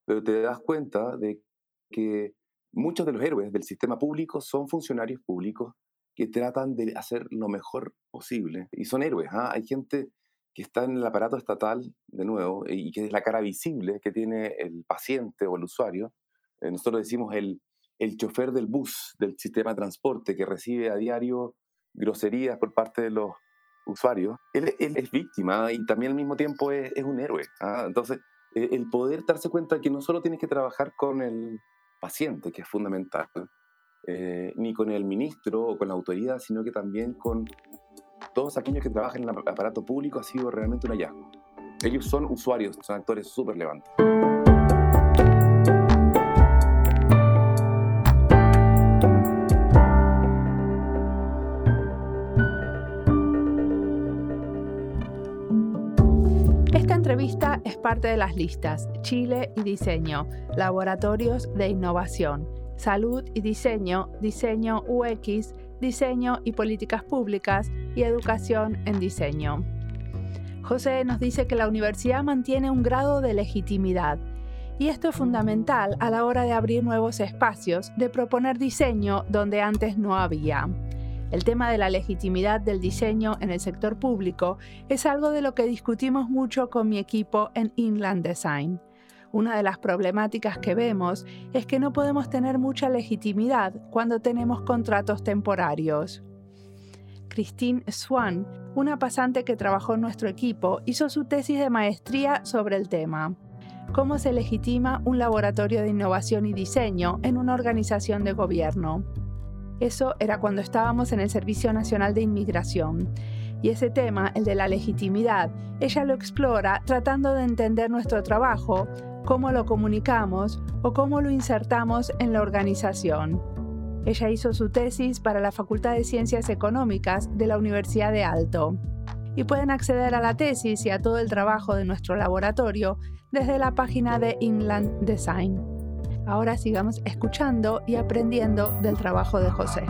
pero te das cuenta de que muchos de los héroes del sistema público son funcionarios públicos que tratan de hacer lo mejor posible. Y son héroes. ¿ah? Hay gente que está en el aparato estatal, de nuevo, y que es la cara visible que tiene el paciente o el usuario. Eh, nosotros decimos el, el chofer del bus del sistema de transporte que recibe a diario groserías por parte de los usuarios. Él, él es víctima y también al mismo tiempo es, es un héroe. ¿ah? Entonces, e, el poder darse cuenta que no solo tienes que trabajar con el paciente, que es fundamental, eh, ni con el ministro o con la autoridad, sino que también con todos aquellos que trabajan en el aparato público, ha sido realmente un hallazgo. Ellos son usuarios, son actores súper relevantes.
Entrevista es parte de las listas Chile y Diseño, Laboratorios de Innovación, Salud y Diseño, Diseño UX, Diseño y Políticas Públicas y Educación en Diseño. José nos dice que la universidad mantiene un grado de legitimidad y esto es fundamental a la hora de abrir nuevos espacios, de proponer diseño donde antes no había. El tema de la legitimidad del diseño en el sector público es algo de lo que discutimos mucho con mi equipo en Inland Design. Una de las problemáticas que vemos es que no podemos tener mucha legitimidad cuando tenemos contratos temporarios. Christine Swan, una pasante que trabajó en nuestro equipo, hizo su tesis de maestría sobre el tema. ¿Cómo se legitima un laboratorio de innovación y diseño en una organización de gobierno? Eso era cuando estábamos en el Servicio Nacional de Inmigración. Y ese tema, el de la legitimidad, ella lo explora tratando de entender nuestro trabajo, cómo lo comunicamos o cómo lo insertamos en la organización. Ella hizo su tesis para la Facultad de Ciencias Económicas de la Universidad de Alto. Y pueden acceder a la tesis y a todo el trabajo de nuestro laboratorio desde la página de Inland Design. Ahora sigamos escuchando y aprendiendo del trabajo de José.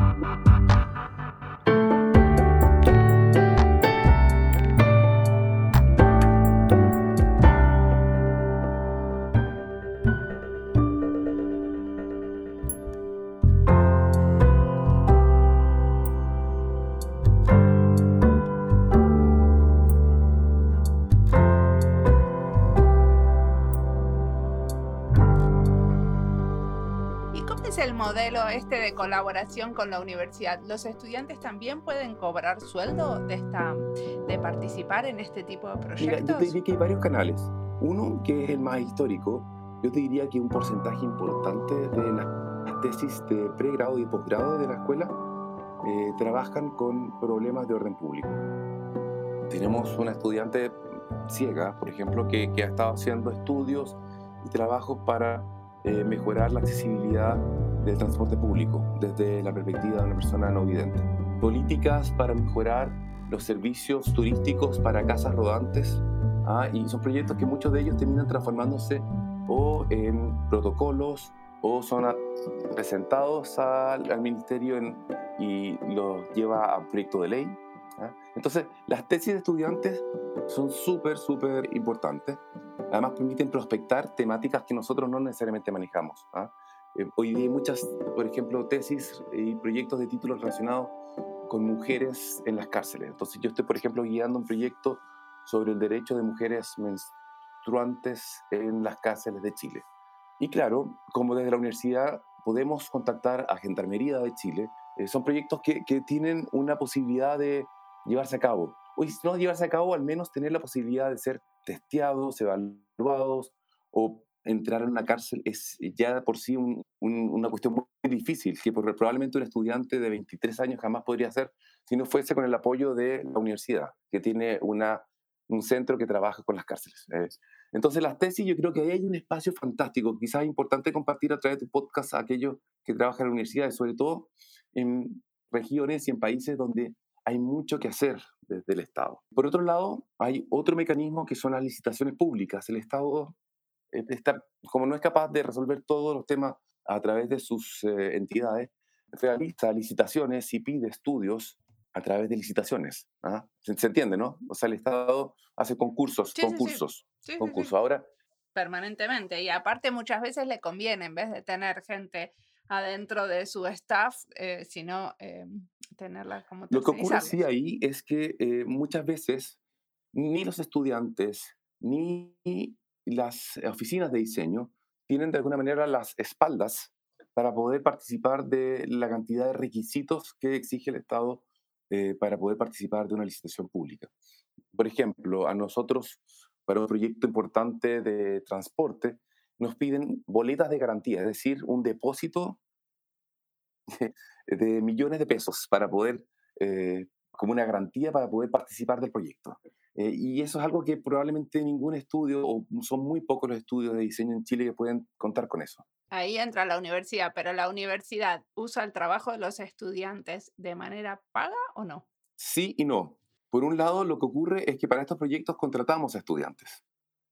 Modelo este de colaboración con la universidad, ¿los estudiantes también pueden cobrar sueldo de, esta, de participar en este tipo de proyectos?
Mira, yo te diría que hay varios canales. Uno, que es el más histórico, yo te diría que un porcentaje importante de las tesis de pregrado y posgrado de la escuela eh, trabajan con problemas de orden público. Tenemos una estudiante ciega, por ejemplo, que, que ha estado haciendo estudios y trabajos para eh, mejorar la accesibilidad del transporte público desde la perspectiva de una persona no vidente. Políticas para mejorar los servicios turísticos para casas rodantes. ¿ah? Y son proyectos que muchos de ellos terminan transformándose o en protocolos o son presentados al, ministerio y los lleva a proyecto de ley. ¿ah? Entonces, las tesis de estudiantes son súper, súper importantes. Además, permiten prospectar temáticas que nosotros no necesariamente manejamos. ¿ah? Eh, hoy día hay muchas, por ejemplo, tesis y proyectos de títulos relacionados con mujeres en las cárceles. Entonces yo estoy, por ejemplo, guiando un proyecto sobre el derecho de mujeres menstruantes en las cárceles de Chile. Y claro, como desde la universidad podemos contactar a Gendarmería de Chile, eh, son proyectos que, que, tienen una posibilidad de llevarse a cabo. O si no llevarse a cabo, al menos tener la posibilidad de ser testeados, evaluados o entrar en una cárcel es ya por sí una cuestión muy difícil, que probablemente un estudiante de 23 años jamás podría hacer si no fuese con el apoyo de la universidad, que tiene un centro que trabaja con las cárceles. Entonces, las tesis, yo creo que ahí hay un espacio fantástico, quizás importante compartir a través de podcast a aquellos que trabajan en la universidad, sobre todo en regiones y en países donde hay mucho que hacer desde el Estado. Por otro lado, hay otro mecanismo que son las licitaciones públicas. El Estado, está, como no es capaz de resolver todos los temas a través de sus eh, entidades, realiza licitaciones y pide estudios a través de licitaciones. ¿ah? ¿Se, entiende, no? O sea, el Estado hace concursos, concursos, concursos. Ahora...
Permanentemente. Y aparte muchas veces le conviene, en vez de tener gente adentro de su staff, eh, sino eh, tenerla como
Lo que ocurre sí ahí es que eh, muchas veces ni los estudiantes ni las oficinas de diseño tienen de alguna manera las espaldas para poder participar de la cantidad de requisitos que exige el Estado eh, para poder participar de una licitación pública. Por ejemplo, a nosotros, para un proyecto importante de transporte, nos piden boletas de garantía, es decir, un depósito *laughs* de, millones de pesos para poder, eh, como una garantía para poder participar del proyecto. Eh, y eso es algo que probablemente ningún estudio, o son muy pocos los estudios de diseño en Chile que pueden contar con eso.
Ahí entra la universidad, pero la universidad usa el trabajo de los estudiantes de manera paga o no?
Sí y no. Por un lado, lo que ocurre es que para estos proyectos contratamos a estudiantes.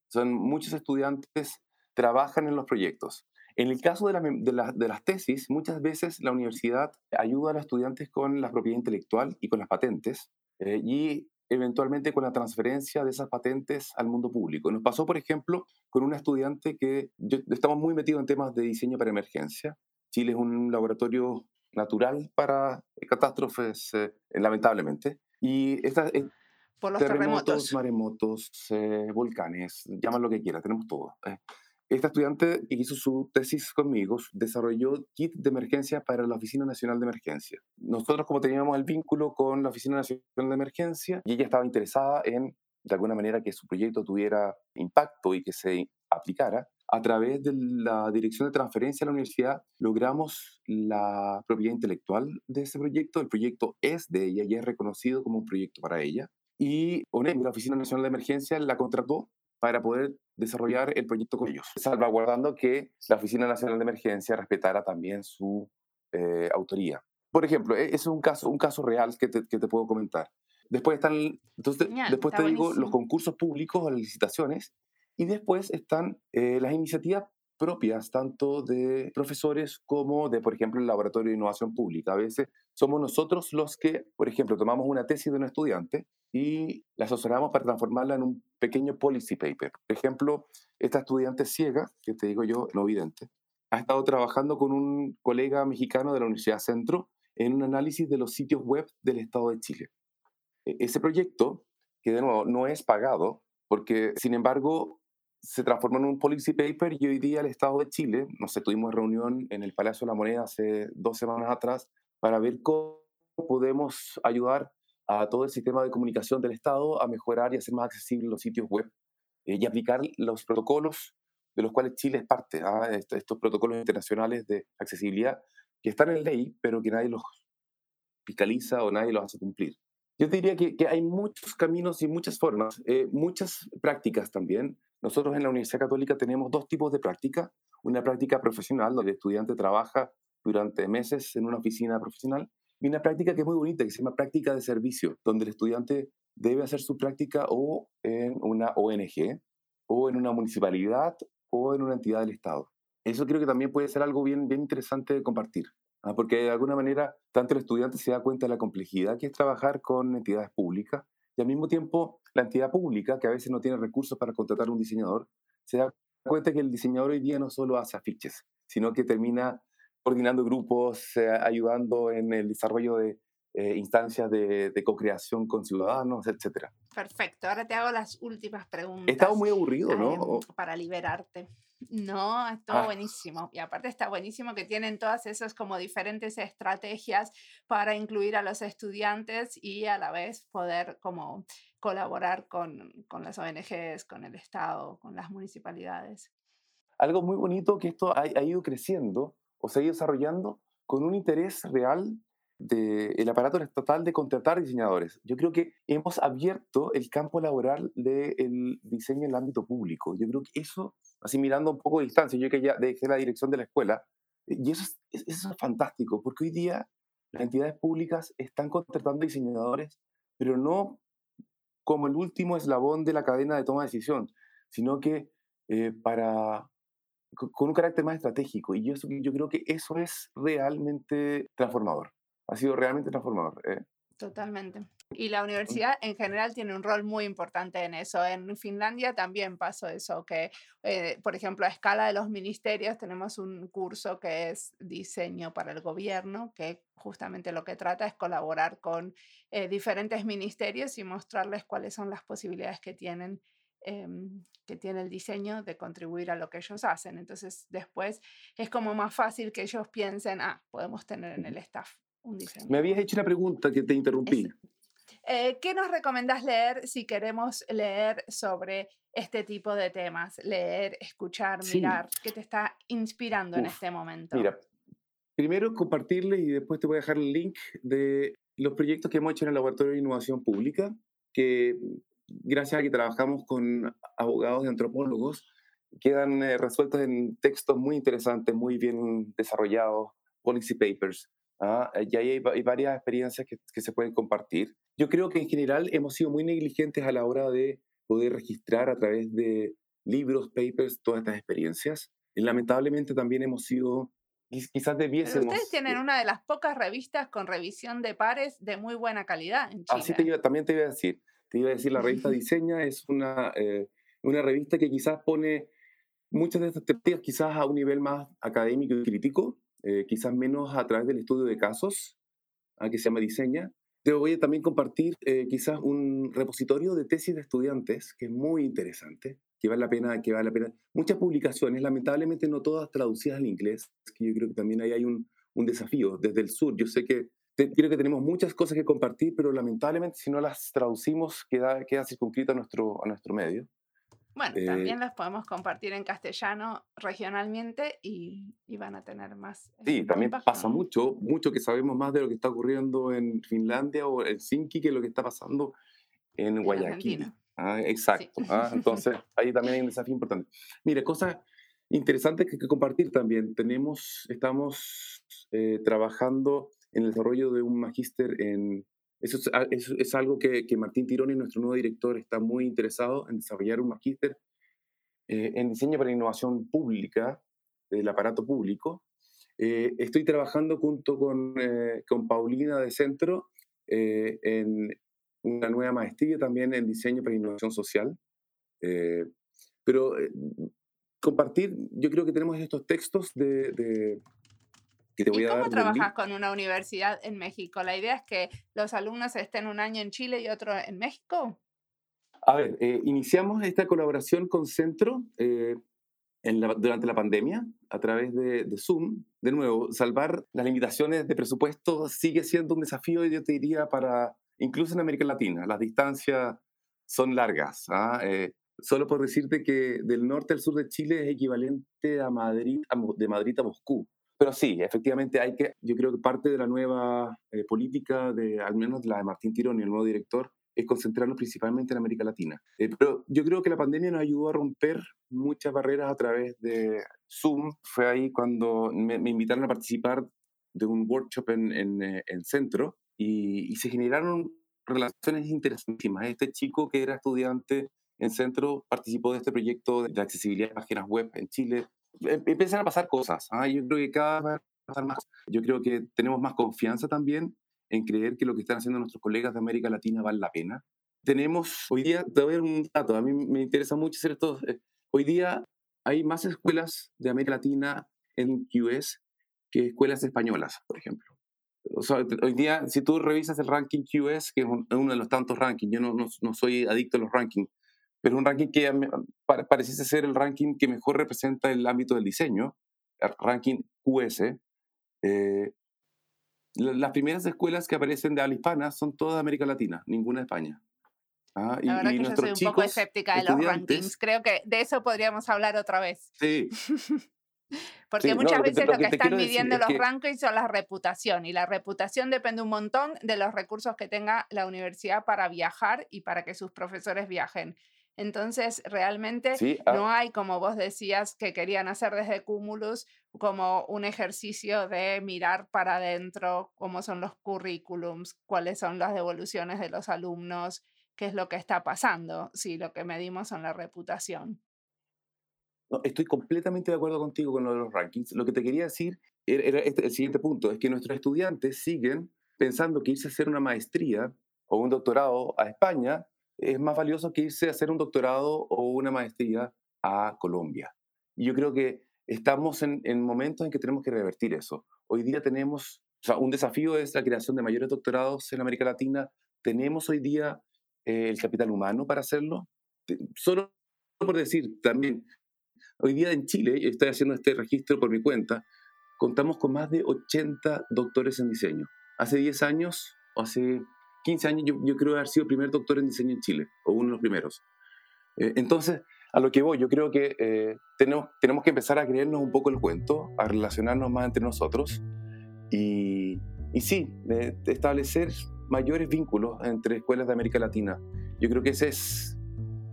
Son muchos estudiantes trabajan en los proyectos. En el caso de, de, las tesis, muchas veces la universidad ayuda a los estudiantes con la propiedad intelectual y con las patentes. Eh, y eventualmente con la transferencia de esas patentes al mundo público. Nos pasó, por ejemplo, con una estudiante que estamos muy metidos en temas de diseño para emergencia. Chile es un laboratorio natural para catástrofes, eh, lamentablemente. Y esta,
eh, por los terremotos,
maremotos, eh, volcanes, llaman lo que quiera, tenemos todo. Esta estudiante que hizo su tesis conmigo desarrolló kit de emergencia para la Oficina Nacional de Emergencia. Nosotros como teníamos el vínculo con la Oficina Nacional de Emergencia y ella estaba interesada en, de alguna manera, que su proyecto tuviera impacto y que se aplicara, a través de la Dirección de Transferencia a la Universidad logramos la propiedad intelectual de ese proyecto. El proyecto es de ella y es reconocido como un proyecto para ella. Y ONEM, la Oficina Nacional de Emergencia, la contrató para poder desarrollar el proyecto con ellos, salvaguardando que la Oficina Nacional de Emergencia respetara también su eh, autoría. Por ejemplo, e, es un caso, un caso real que te, que te puedo comentar. Después están, entonces, después te digo los concursos públicos, las licitaciones, y después están eh, las iniciativas propias, tanto de profesores como de, por ejemplo, el Laboratorio de Innovación Pública. A veces somos nosotros los que, por ejemplo, tomamos una tesis de un estudiante y la asesoramos para transformarla en un pequeño policy paper. Por ejemplo, esta estudiante ciega, que te digo yo, no vidente, ha estado trabajando con un colega mexicano de la Universidad Centro en un análisis de los sitios web del Estado de Chile. E-, ese proyecto, que de nuevo no es pagado, porque sin embargo se transformó en un policy paper y hoy día el Estado de Chile, no sé, tuvimos reunión en el Palacio de la Moneda hace dos semanas atrás para ver cómo podemos ayudar a todo el sistema de comunicación del Estado a mejorar y hacer más accesibles los sitios web eh, y aplicar los protocolos de los cuales Chile es parte, ¿ah? estos, protocolos internacionales de accesibilidad que están en ley, pero que nadie los fiscaliza o nadie los hace cumplir. Yo diría que, que hay muchos caminos y muchas formas, eh, muchas prácticas también. Nosotros en la Universidad Católica tenemos dos tipos de práctica. Una práctica profesional, donde el estudiante trabaja durante meses en una oficina profesional, y una práctica que es muy bonita, que se llama práctica de servicio, donde el estudiante debe hacer su práctica o en una ONG, o en una municipalidad, o en una entidad del Estado. Eso creo que también puede ser algo bien, interesante de compartir, ¿ah? porque de alguna manera tanto el estudiante se da cuenta de la complejidad que es trabajar con entidades públicas, y al mismo tiempo la entidad pública, que a veces no tiene recursos para contratar a un diseñador, se da cuenta que el diseñador hoy día no solo hace afiches, sino que termina coordinando grupos, eh, ayudando en el desarrollo de eh, instancias de, de co-creación con ciudadanos, etc.
Perfecto, ahora te hago las últimas preguntas.
He estado muy aburrido, ¿no?
em, para liberarte. No, estuvo
Ah,
buenísimo. Y aparte está buenísimo que tienen todas esas como diferentes estrategias para incluir a los estudiantes y a la vez poder como colaborar con, con las ONGs, con el Estado, con las municipalidades.
algo muy bonito que esto ha, ha ido creciendo o se ha ido desarrollando con un interés real del aparato estatal de contratar diseñadores. Yo creo que hemos abierto el campo laboral del diseño en el ámbito público. Yo creo que eso, así mirando un poco de distancia, yo que ya dejé la dirección de la escuela, y eso es, es- eso es fantástico, porque hoy día las entidades públicas están contratando diseñadores, pero no como el último eslabón de la cadena de toma de decisión, sino que eh, para co- con un carácter más estratégico. Y yo, yo creo que eso es realmente transformador. Ha sido realmente transformador. eh.
Totalmente. Y la universidad en general tiene un rol muy importante en eso. En Finlandia también pasó eso, que, eh, por ejemplo, a escala de los ministerios tenemos un curso que es diseño para el gobierno, que justamente lo que trata es colaborar con eh, diferentes ministerios y mostrarles cuáles son las posibilidades que tienen. em, que tiene el diseño de contribuir a lo que ellos hacen. Entonces, después es como más fácil que ellos piensen, ah, podemos tener en el staff un
Me
diseñador.
habías hecho una pregunta que te interrumpí.
Es- eh, ¿Qué nos recomendás leer si queremos leer sobre este tipo de temas? Leer, escuchar,
Sí.
mirar. ¿Qué te está inspirando en
Uf,
este momento?
Mira, primero compartirle y después te voy a dejar el link de los proyectos que hemos hecho en el Laboratorio de Innovación Pública, que gracias a que trabajamos con abogados y antropólogos, quedan eh, resueltos en textos muy interesantes, muy bien desarrollados, policy papers. ¿ah? Y ahí hay, hay varias experiencias que, que se pueden compartir. Yo creo que en general hemos sido muy negligentes a la hora de poder registrar a través de libros, papers, todas estas experiencias. Y lamentablemente también hemos sido, quiz- quizás
Pero
debiésemos...
ustedes tienen
eh,
una de las pocas revistas con revisión de pares de muy buena calidad en
Así te
Chile.
iba, también te iba a decir. Te iba a decir, la revista *laughs* Diseña es una, eh, una revista que quizás pone muchas de estas temáticas quizás a un nivel más académico y crítico, eh, quizás menos a través del estudio de casos, ah, que se llama Diseña. Te voy a también compartir eh, quizás un repositorio de tesis de estudiantes que es muy interesante, que vale la pena, que vale la pena. Muchas publicaciones, lamentablemente no todas traducidas al inglés, que yo creo que también ahí hay un, un desafío desde el sur. Yo sé que creo que tenemos muchas cosas que compartir, pero lamentablemente si no las traducimos queda, queda circunscrito a nuestro, a nuestro medio.
Bueno,
Eh,
también las podemos compartir en castellano regionalmente y, y van a tener más
Sí,
eh,
también
impacto,
pasa mucho, mucho que sabemos más de lo que está ocurriendo en Finlandia o Helsinki que lo que está pasando en
En
Guayaquil. Ah,
Sí.
exacto. ah, *laughs* entonces, ahí también hay un desafío importante. Mira, cosas interesantes que, que compartir también. Tenemos, estamos eh, trabajando en el desarrollo de un magíster en... Eso es, a- eso es algo que, que Martín Tironi, nuestro nuevo director, está muy interesado en desarrollar un magíster eh, en diseño para innovación pública, del aparato público. Eh, estoy trabajando junto con, eh, con Paulina de Centro en una nueva maestría también en diseño para innovación social. Pero compartir, yo creo que tenemos estos textos de- que te voy
¿Y
a
cómo
dar.
trabajas con una universidad en México? ¿La idea es que los alumnos estén un año en Chile y otro en México?
A ver, eh, iniciamos esta colaboración con Centro eh, en la- durante la pandemia a través de, de Zoom. De nuevo, salvar las limitaciones de presupuesto sigue siendo un desafío, yo te diría, para incluso en América Latina. Las distancias son largas. ¿ah? Eh, solo por decirte que del norte al sur de Chile es equivalente a Madrid, a de Madrid a Moscú. Pero sí, efectivamente hay que, yo creo que parte de la nueva eh, política, de, al menos la de Martín Tironi, el nuevo director, es concentrarnos principalmente en América Latina. Eh, pero yo creo que la pandemia nos ayudó a romper muchas barreras a través de Zoom. Fue ahí cuando me, me invitaron a participar de un workshop en, en, eh, en Centro y, y se generaron relaciones interesantísimas. Este chico que era estudiante en Centro participó de este proyecto de accesibilidad de páginas web en Chile. Em- Empiezan a pasar cosas. ¿ah? Yo creo que cada vez va a pasar más. Yo creo que tenemos más confianza también en creer que lo que están haciendo nuestros colegas de América Latina vale la pena. Tenemos, hoy día, te voy a dar un dato, a mí me interesa mucho hacer esto. eh, Hoy día hay más escuelas de América Latina en QS que escuelas españolas, por ejemplo. hoy día, si tú revisas el ranking QS, que es uno de los tantos rankings, yo no, no, soy adicto a los rankings, pero un ranking que pareciese ser el ranking que mejor representa el ámbito del diseño, el ranking QS. Eh, las primeras escuelas que aparecen de habla hispana son todas de América Latina, ninguna de España.
Ah, la verdad que yo soy un poco escéptica de los rankings. Creo que de eso podríamos hablar otra vez.
Sí. *laughs*
Porque muchas veces lo que, están midiendo los rankings son la reputación y la reputación depende un montón de los recursos que tenga la universidad para viajar y para que sus profesores viajen. Entonces, realmente ah. no hay, como vos decías, que querían hacer desde Cumulus, como un ejercicio de mirar para adentro cómo son los currículums, cuáles son las devoluciones de los alumnos, qué es lo que está pasando, si lo que medimos son la reputación.
estoy completamente de acuerdo contigo con lo de los rankings. Lo que te quería decir era, este, el siguiente punto, es que nuestros estudiantes siguen pensando que irse a hacer una maestría o un doctorado a España es más valioso que irse a hacer un doctorado o una maestría a Colombia. Yo creo que estamos en, momentos en que tenemos que revertir eso. Hoy día tenemos, o sea, un desafío es la creación de mayores doctorados en América Latina. Tenemos hoy día eh, el capital humano para hacerlo. Solo por decir también, hoy día en Chile, estoy haciendo este registro por mi cuenta, contamos con más de 80 doctores en diseño. Hace 10 años, o hace 15 años yo, yo creo haber sido el primer doctor en diseño en Chile, o uno de los primeros. Eh, entonces, a lo que voy, yo creo que eh, tenemos, tenemos que empezar a creernos un poco el cuento, a relacionarnos más entre nosotros y, y sí, establecer mayores vínculos entre escuelas de América Latina. Yo creo que ese es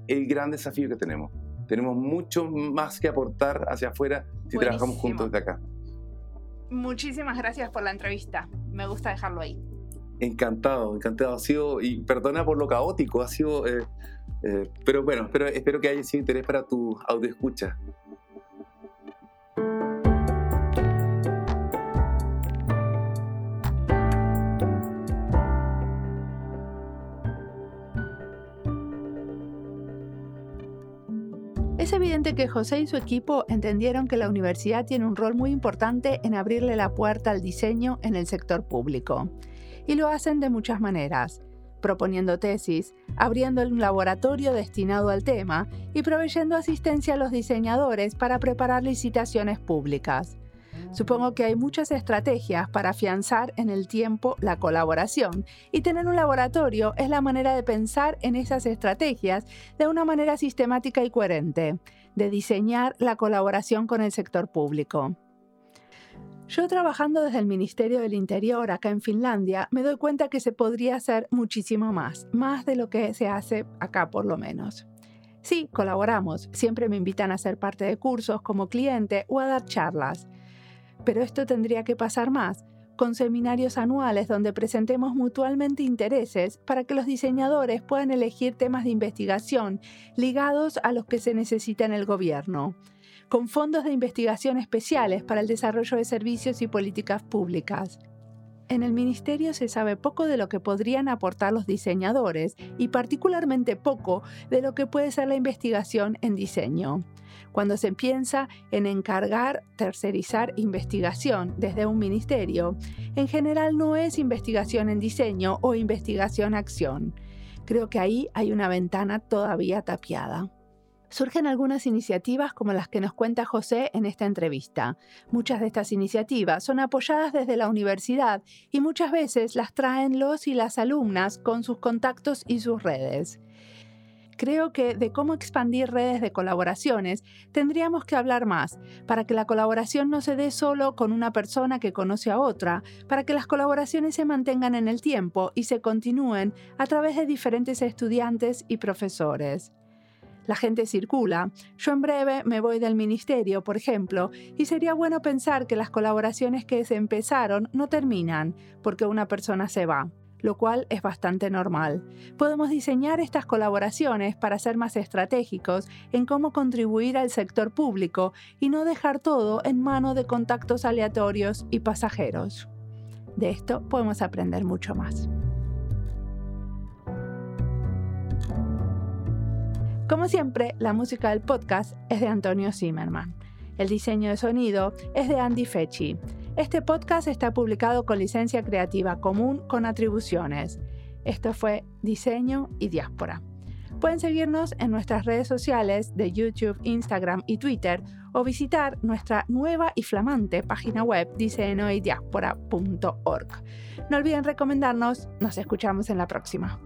el gran desafío que tenemos. Tenemos mucho más que aportar hacia afuera si trabajamos juntos desde acá.
Muchísimas gracias por la entrevista. Me gusta dejarlo ahí.
Encantado, encantado. Ha sido, y perdona por lo caótico, ha sido, eh, eh, pero bueno, espero, espero que haya sido interés para tu audio escucha.
Es evidente que José y su equipo entendieron que la universidad tiene un rol muy importante en abrirle la puerta al diseño en el sector público y lo hacen de muchas maneras, proponiendo tesis, abriendo un laboratorio destinado al tema y proveyendo asistencia a los diseñadores para preparar licitaciones públicas. Supongo que hay muchas estrategias para afianzar en el tiempo la colaboración y tener un laboratorio es la manera de pensar en esas estrategias de una manera sistemática y coherente, de diseñar la colaboración con el sector público. Yo trabajando desde el Ministerio del Interior acá en Finlandia, me doy cuenta que se podría hacer muchísimo más, más de lo que se hace acá por lo menos. Sí, colaboramos, siempre me invitan a ser parte de cursos como cliente o a dar charlas. Pero esto tendría que pasar más, con seminarios anuales donde presentemos mutuamente intereses para que los diseñadores puedan elegir temas de investigación ligados a los que se necesita en el gobierno con fondos de investigación especiales para el desarrollo de servicios y políticas públicas. En el Ministerio se sabe poco de lo que podrían aportar los diseñadores y particularmente poco de lo que puede ser la investigación en diseño. Cuando se piensa en encargar, tercerizar investigación desde un ministerio, en general no es investigación en diseño o investigación acción. Creo que ahí hay una ventana todavía tapiada. Surgen algunas iniciativas como las que nos cuenta José en esta entrevista. Muchas de estas iniciativas son apoyadas desde la universidad y muchas veces las traen los y las alumnas con sus contactos y sus redes. Creo que de cómo expandir redes de colaboraciones tendríamos que hablar más, para que la colaboración no se dé solo con una persona que conoce a otra, para que las colaboraciones se mantengan en el tiempo y se continúen a través de diferentes estudiantes y profesores la gente circula. Yo en breve me voy del ministerio, por ejemplo, y sería bueno pensar que las colaboraciones que se empezaron no terminan porque una persona se va lo cual es bastante normal. Podemos diseñar estas colaboraciones para ser más estratégicos en cómo contribuir al sector público y no dejar todo en mano de contactos aleatorios y pasajeros. De esto podemos aprender mucho más. Como siempre, la música del podcast es de Antonio Zimmerman. El diseño de sonido es de Andy Fechi. Este podcast está publicado con licencia creativa común con atribuciones. Esto fue Diseño y Diáspora. Pueden seguirnos en nuestras redes sociales de YouTube, Instagram y Twitter o visitar nuestra nueva y flamante página web diseñoydiaspora.org. No olviden recomendarnos, nos escuchamos en la próxima.